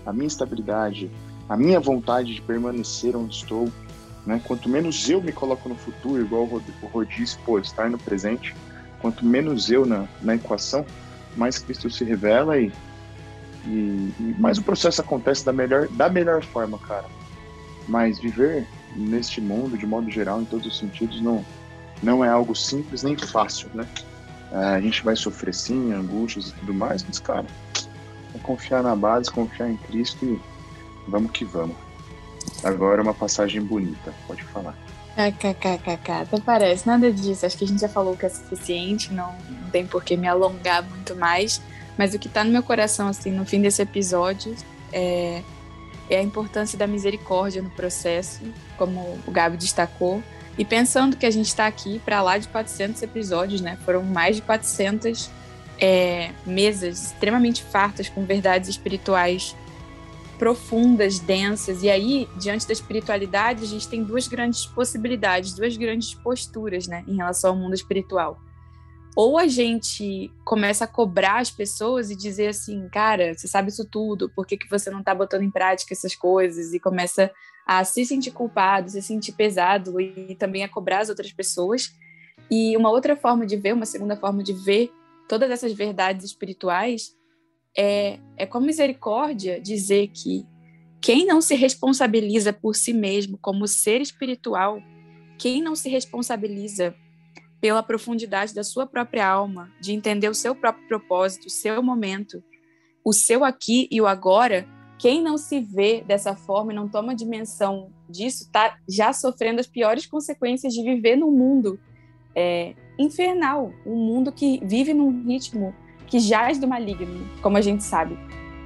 a minha estabilidade, a minha vontade de permanecer onde estou, né? Quanto menos eu me coloco no futuro, igual o Rod pô, estar no presente, quanto menos eu na, na equação, mais Cristo se revela e, e, e mais o processo acontece da melhor, da melhor forma, cara. Mas viver neste mundo, de modo geral, em todos os sentidos, não, não é algo simples nem fácil, né? É, a gente vai sofrer sim, angústias e tudo mais, mas, cara, é confiar na base, confiar em Cristo e vamos que vamos. Agora uma passagem bonita, pode falar. KKKKK, até parece, nada disso. Acho que a gente já falou que é suficiente, não, não tem por que me alongar muito mais. Mas o que está no meu coração, assim, no fim desse episódio, é, é a importância da misericórdia no processo, como o Gabi destacou. E pensando que a gente está aqui para lá de 400 episódios, né? Foram mais de 400 é, mesas extremamente fartas com verdades espirituais profundas, densas. E aí, diante da espiritualidade, a gente tem duas grandes possibilidades, duas grandes posturas, né, em relação ao mundo espiritual. Ou a gente começa a cobrar as pessoas e dizer assim, cara, você sabe isso tudo, por que, que você não está botando em prática essas coisas? E começa a se sentir culpado, se sentir pesado e também a cobrar as outras pessoas. E uma outra forma de ver, uma segunda forma de ver todas essas verdades espirituais é, é com misericórdia dizer que quem não se responsabiliza por si mesmo como ser espiritual, quem não se responsabiliza pela profundidade da sua própria alma, de entender o seu próprio propósito, o seu momento, o seu aqui e o agora, quem não se vê dessa forma e não toma dimensão disso, está já sofrendo as piores consequências de viver num mundo é, infernal, um mundo que vive num ritmo que jaz do maligno, como a gente sabe.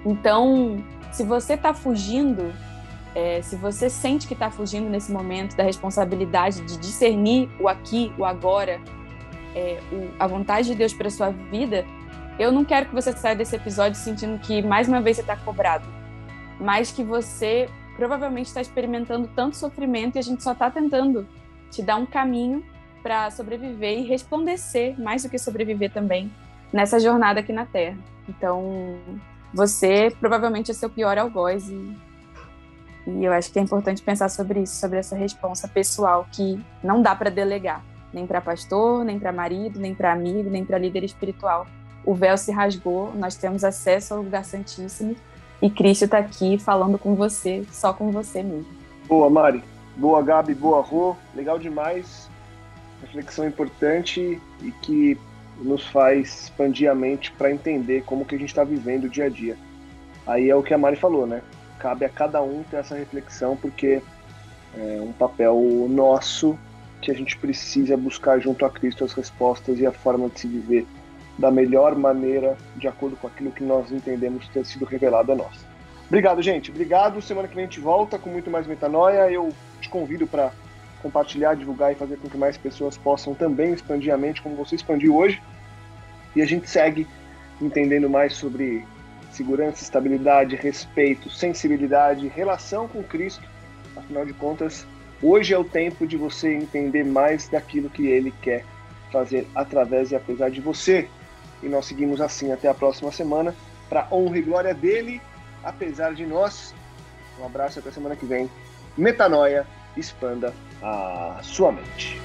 Então, se você está fugindo, é, se você sente que está fugindo nesse momento da responsabilidade de discernir o aqui, o agora, é, o, a vontade de Deus para sua vida, eu não quero que você saia desse episódio sentindo que mais uma vez você está cobrado, mas que você provavelmente está experimentando tanto sofrimento e a gente só está tentando te dar um caminho para sobreviver e resplandecer mais do que sobreviver também nessa jornada aqui na Terra. Então, você provavelmente é seu pior algoz e, e eu acho que é importante pensar sobre isso, sobre essa responsa pessoal que não dá para delegar, nem para pastor, nem para marido, nem para amigo, nem para líder espiritual. O véu se rasgou, nós temos acesso ao lugar santíssimo e Cristo está aqui falando com você, só com você mesmo. Boa, Mari. Boa, Gabi. Boa, Rô. Legal demais. Reflexão importante e que nos faz expandir a mente para entender como que a gente está vivendo o dia a dia. Aí é o que a Mari falou, né? Cabe a cada um ter essa reflexão, porque é um papel nosso que a gente precisa buscar junto a Cristo as respostas e a forma de se viver da melhor maneira, de acordo com aquilo que nós entendemos ter sido revelado a nós. Obrigado, gente. Obrigado. Semana que vem a gente volta com muito mais metanoia. Eu te convido para compartilhar, divulgar e fazer com que mais pessoas possam também expandir a mente como você expandiu hoje. E a gente segue entendendo mais sobre segurança, estabilidade, respeito, sensibilidade, relação com Cristo. Afinal de contas, Hoje é o tempo de você entender mais daquilo que ele quer fazer através e apesar de você. E nós seguimos assim até a próxima semana, para honra e glória dele, apesar de nós. Um abraço até semana que vem. Metanoia, expanda a sua mente.